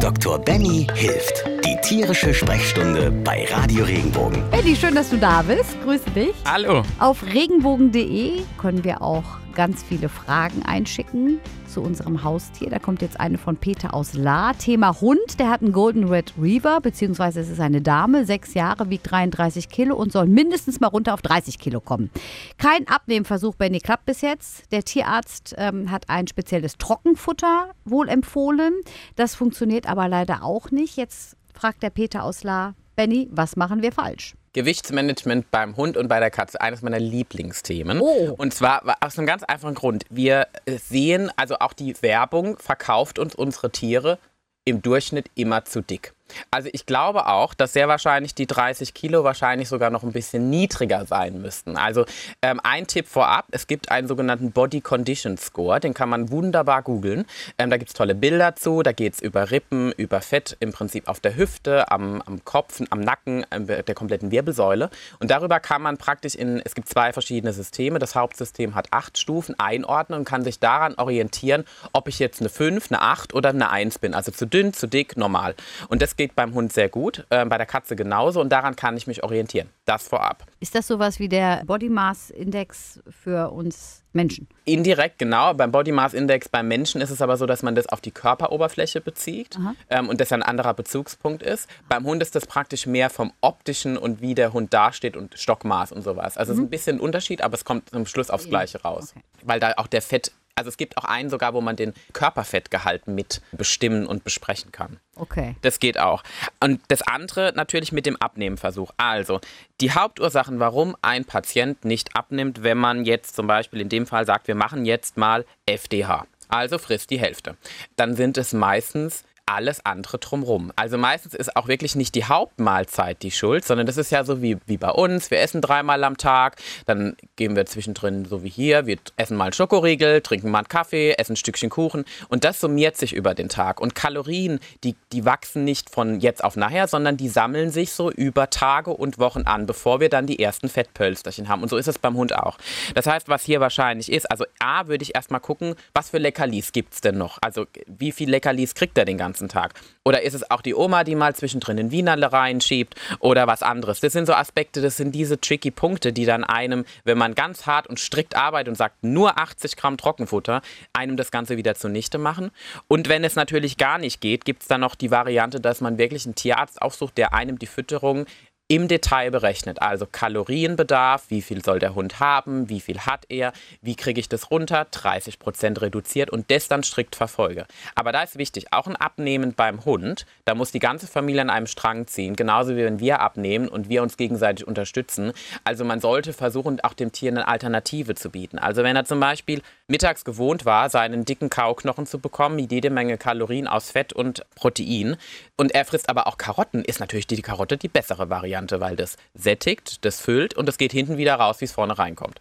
Dr. Benny hilft. Die tierische Sprechstunde bei Radio Regenbogen. Benny, schön, dass du da bist. Grüße dich. Hallo. Auf regenbogen.de können wir auch ganz viele Fragen einschicken zu unserem Haustier. Da kommt jetzt eine von Peter aus La. Thema Hund. Der hat einen Golden Red Reaver, beziehungsweise es ist eine Dame, sechs Jahre, wiegt 33 Kilo und soll mindestens mal runter auf 30 Kilo kommen. Kein Abnehmversuch, Benny, klappt bis jetzt. Der Tierarzt ähm, hat ein spezielles Trockenfutter wohl empfohlen. Das funktioniert aber leider auch nicht. Jetzt fragt der Peter aus La. Benny, was machen wir falsch? Gewichtsmanagement beim Hund und bei der Katze, eines meiner Lieblingsthemen. Oh. Und zwar aus einem ganz einfachen Grund. Wir äh, sehen, also auch die Werbung verkauft uns unsere Tiere im Durchschnitt immer zu dick. Also ich glaube auch, dass sehr wahrscheinlich die 30 Kilo wahrscheinlich sogar noch ein bisschen niedriger sein müssten. Also ähm, ein Tipp vorab, es gibt einen sogenannten Body Condition Score, den kann man wunderbar googeln. Ähm, da gibt es tolle Bilder zu, da geht es über Rippen, über Fett im Prinzip auf der Hüfte, am, am Kopf, am Nacken, ähm, der kompletten Wirbelsäule. Und darüber kann man praktisch in, es gibt zwei verschiedene Systeme, das Hauptsystem hat acht Stufen, einordnen und kann sich daran orientieren, ob ich jetzt eine 5, eine 8 oder eine 1 bin. Also zu dünn, zu dick, normal. Und das geht beim Hund sehr gut, äh, bei der Katze genauso und daran kann ich mich orientieren. Das vorab. Ist das sowas wie der Body Mass Index für uns Menschen? Indirekt, genau. Beim Body Mass Index beim Menschen ist es aber so, dass man das auf die Körperoberfläche bezieht ähm, und das ein anderer Bezugspunkt ist. Beim Hund ist das praktisch mehr vom optischen und wie der Hund dasteht und Stockmaß und sowas. Also es ist ein bisschen ein Unterschied, aber es kommt zum Schluss aufs Gleiche raus. Okay. Weil da auch der Fett, also es gibt auch einen sogar, wo man den Körperfettgehalt mit bestimmen und besprechen kann. Okay. Das geht auch. Und das andere natürlich mit dem Abnehmenversuch. Also, die Hauptursachen, warum ein Patient nicht abnimmt, wenn man jetzt zum Beispiel in dem Fall sagt, wir machen jetzt mal FDH. Also frisst die Hälfte. Dann sind es meistens alles andere drumrum. Also meistens ist auch wirklich nicht die Hauptmahlzeit die Schuld, sondern das ist ja so wie, wie bei uns. Wir essen dreimal am Tag, dann gehen wir zwischendrin so wie hier, wir essen mal einen Schokoriegel, trinken mal einen Kaffee, essen ein Stückchen Kuchen und das summiert sich über den Tag. Und Kalorien, die, die wachsen nicht von jetzt auf nachher, sondern die sammeln sich so über Tage und Wochen an, bevor wir dann die ersten Fettpölsterchen haben. Und so ist es beim Hund auch. Das heißt, was hier wahrscheinlich ist, also A, würde ich erstmal gucken, was für Leckerlis gibt es denn noch? Also wie viel Leckerlis kriegt er den ganzen Tag? Oder ist es auch die Oma, die mal zwischendrin ein Wienerle reinschiebt oder was anderes? Das sind so Aspekte, das sind diese tricky Punkte, die dann einem, wenn man ganz hart und strikt arbeitet und sagt, nur 80 Gramm Trockenfutter, einem das Ganze wieder zunichte machen. Und wenn es natürlich gar nicht geht, gibt es dann noch die Variante, dass man wirklich einen Tierarzt aufsucht, der einem die Fütterung im Detail berechnet. Also Kalorienbedarf, wie viel soll der Hund haben, wie viel hat er, wie kriege ich das runter, 30 Prozent reduziert und das dann strikt verfolge. Aber da ist wichtig, auch ein Abnehmen beim Hund, da muss die ganze Familie an einem Strang ziehen, genauso wie wenn wir abnehmen und wir uns gegenseitig unterstützen. Also man sollte versuchen, auch dem Tier eine Alternative zu bieten. Also wenn er zum Beispiel mittags gewohnt war, seinen dicken Kauknochen zu bekommen, jede Menge Kalorien aus Fett und Protein, und er frisst aber auch Karotten, ist natürlich die Karotte die bessere Variante, weil das sättigt, das füllt und das geht hinten wieder raus, wie es vorne reinkommt.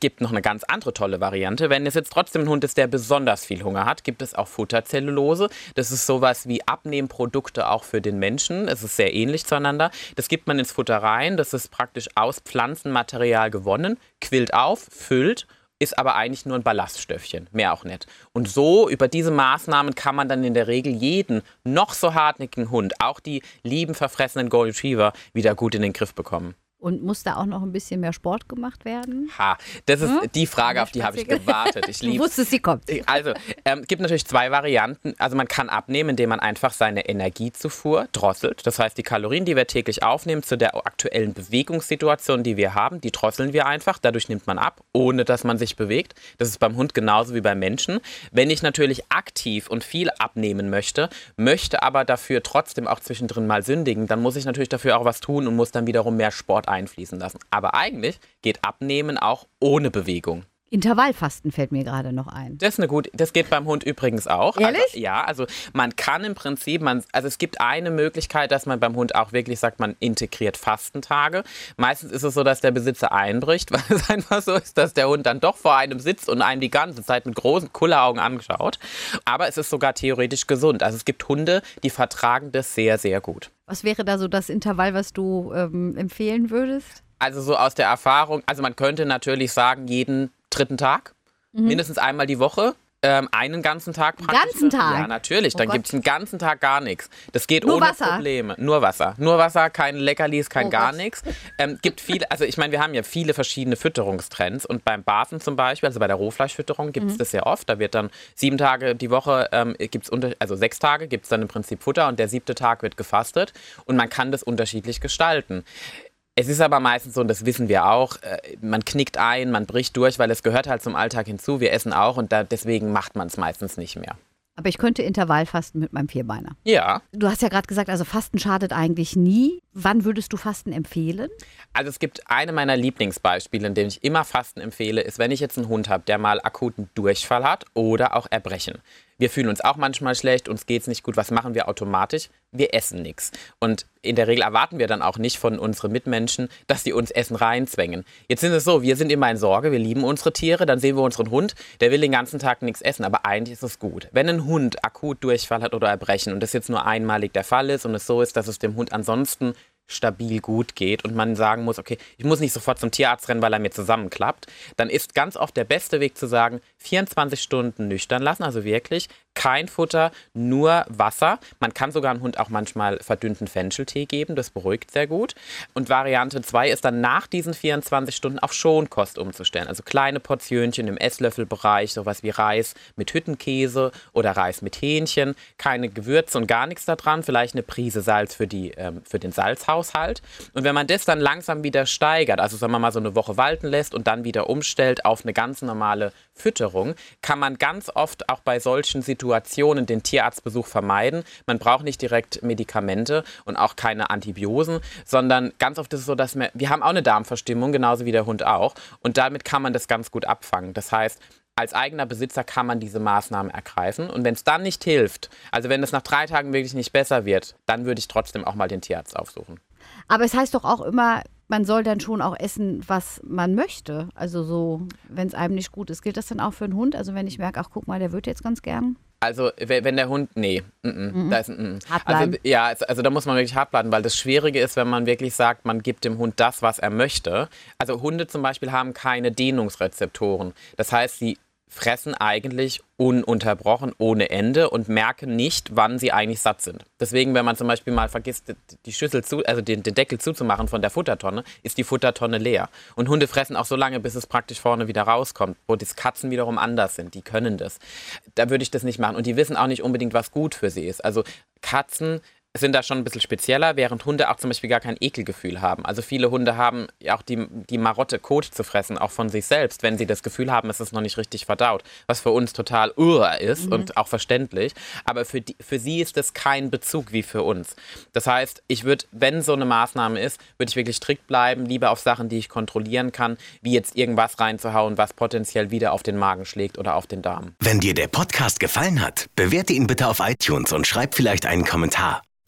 Gibt noch eine ganz andere tolle Variante. Wenn es jetzt trotzdem ein Hund ist, der besonders viel Hunger hat, gibt es auch Futterzellulose. Das ist sowas wie Abnehmprodukte auch für den Menschen. Es ist sehr ähnlich zueinander. Das gibt man ins Futter rein. Das ist praktisch aus Pflanzenmaterial gewonnen, quillt auf, füllt ist aber eigentlich nur ein Ballaststoffchen, mehr auch nicht. Und so, über diese Maßnahmen kann man dann in der Regel jeden noch so hartnäckigen Hund, auch die lieben verfressenen Golden Retriever, wieder gut in den Griff bekommen. Und muss da auch noch ein bisschen mehr Sport gemacht werden? Ha, das ist Hm? die Frage, auf die habe ich gewartet. Ich Du liebe wusstest, sie kommt. also, ähm, gibt natürlich zwei Varianten. Also man kann abnehmen, indem man einfach seine Energiezufuhr drosselt. Das heißt, die Kalorien, die wir täglich aufnehmen, zu der aktuellen Bewegungssituation, die wir haben, die drosseln wir einfach. Dadurch nimmt man ab, ohne dass man sich bewegt. Das ist beim Hund genauso wie beim Menschen. Wenn ich natürlich aktiv und viel abnehmen möchte, möchte aber dafür trotzdem auch zwischendrin mal sündigen, dann muss ich natürlich dafür auch was tun und muss dann wiederum mehr Sport einfließen lassen. Aber eigentlich geht Abnehmen auch ohne Bewegung. Intervallfasten fällt mir gerade noch ein. Das ist eine gute, das geht beim Hund übrigens auch. Ehrlich? Also, ja, also man kann im Prinzip, man, also es gibt eine Möglichkeit, dass man beim Hund auch wirklich sagt, man integriert Fastentage. Meistens ist es so, dass der Besitzer einbricht, weil es einfach so ist, dass der Hund dann doch vor einem sitzt und einem die ganze Zeit mit großen Kulleraugen anschaut. Aber es ist sogar theoretisch gesund. Also es gibt Hunde, die vertragen das sehr, sehr gut. Was wäre da so das Intervall, was du ähm, empfehlen würdest? Also so aus der Erfahrung, also man könnte natürlich sagen, jeden dritten Tag, mindestens einmal die Woche. Ähm, einen ganzen Tag praktisch. ganzen Tag? Ja, natürlich. Oh Dann gibt es einen ganzen Tag gar nichts. Das geht Nur ohne Wasser? Probleme. Nur Wasser. Nur Wasser, kein Leckerlis, kein Oh gar nichts. Ähm, gibt viele, also ich meine, wir haben ja viele verschiedene Fütterungstrends und beim Basen zum Beispiel, also bei der Rohfleischfütterung gibt es Mhm. das sehr oft. Da wird dann sieben Tage die Woche, ähm, gibt's unter, also sechs Tage gibt es dann im Prinzip Futter und der siebte Tag wird gefastet und man kann das unterschiedlich gestalten. Es ist aber meistens so, und das wissen wir auch, äh, man knickt ein, man bricht durch, weil es gehört halt zum Alltag hinzu. Wir essen auch und da, deswegen macht man es meistens nicht mehr. Aber ich könnte Intervallfasten mit meinem Vierbeiner. Ja, Du hast ja gerade gesagt, also Fasten schadet eigentlich nie. Wann würdest du Fasten empfehlen? also es gibt eine meiner Lieblingsbeispiele, in dem ich immer Fasten empfehle, ist, wenn ich jetzt einen Hund habe, der mal akuten Durchfall hat oder auch Erbrechen. Wir fühlen uns auch manchmal schlecht, uns geht es nicht gut. Was machen wir automatisch? Wir essen nichts. Und in der Regel erwarten wir dann auch nicht von unseren Mitmenschen, dass die uns Essen reinzwängen. Jetzt sind es so, wir sind immer in Sorge, wir lieben unsere Tiere, dann sehen wir unseren Hund, der will den ganzen Tag nichts essen, aber eigentlich ist es gut. Wenn ein Hund akut Durchfall hat oder Erbrechen und das jetzt nur einmalig der Fall ist und es so ist, dass es dem Hund ansonsten stabil gut geht und man sagen muss, okay, ich muss nicht sofort zum Tierarzt rennen, weil er mir zusammenklappt, dann ist ganz oft der beste Weg zu sagen, 24 Stunden nüchtern lassen, also wirklich kein Futter, nur Wasser. Man kann sogar einem Hund auch manchmal verdünnten Fencheltee geben, das beruhigt sehr gut. Und Variante 2 ist dann nach diesen 24 Stunden auf Schonkost umzustellen, also kleine Portionchen im Esslöffelbereich, sowas wie Reis mit Hüttenkäse oder Reis mit Hähnchen, keine Gewürze und gar nichts da dran, vielleicht eine Prise Salz für, die, ähm, für den Salzhaushalt. Und wenn man das dann langsam wieder steigert, also sagen wir mal so eine Woche walten lässt und dann wieder umstellt auf eine ganz normale Fütterung, kann man ganz oft auch bei solchen Situationen den Tierarztbesuch vermeiden. Man braucht nicht direkt Medikamente und auch keine Antibiosen, sondern ganz oft ist es so, dass wir, wir haben auch eine Darmverstimmung, genauso wie der Hund auch. Und damit kann man das ganz gut abfangen. Das heißt, als eigener Besitzer kann man diese Maßnahmen ergreifen. Und wenn es dann nicht hilft, also wenn es nach drei Tagen wirklich nicht besser wird, dann würde ich trotzdem auch mal den Tierarzt aufsuchen. Aber es heißt doch auch immer, man soll dann schon auch essen, was man möchte. Also so, wenn es einem nicht gut ist. Gilt das dann auch für einen Hund? Also wenn ich merke, ach guck mal, der wird jetzt ganz gern. Also we- wenn der Hund, nee, mm -mm, da ist, mm -mm. Hart also, ja, also, also da muss man wirklich hart bleiben, weil das Schwierige ist, wenn man wirklich sagt, man gibt dem Hund das, was er möchte. Also Hunde zum Beispiel haben keine Dehnungsrezeptoren. Das heißt, sie fressen eigentlich ununterbrochen ohne Ende und merken nicht, wann sie eigentlich satt sind. Deswegen, wenn man zum Beispiel mal vergisst, die Schüssel zu, also den, den Deckel zuzumachen von der Futtertonne, ist die Futtertonne leer. Und Hunde fressen auch so lange, bis es praktisch vorne wieder rauskommt, wo die Katzen wiederum anders sind. Die können das. Da würde ich das nicht machen. Und die wissen auch nicht unbedingt, was gut für sie ist. Also Katzen sind da schon ein bisschen spezieller, während Hunde auch zum Beispiel gar kein Ekelgefühl haben. Also viele Hunde haben ja auch die, die Marotte, Kot zu fressen, auch von sich selbst, wenn sie das Gefühl haben, es ist noch nicht richtig verdaut. Was für uns total uh ist und auch verständlich. Aber für, die, für sie ist das kein Bezug wie für uns. Das heißt, ich würde, wenn so eine Maßnahme ist, würde ich wirklich strikt bleiben, lieber auf Sachen, die ich kontrollieren kann, wie jetzt irgendwas reinzuhauen, was potenziell wieder auf den Magen schlägt oder auf den Darm. Wenn dir der Podcast gefallen hat, bewerte ihn bitte auf iTunes und schreib vielleicht einen Kommentar.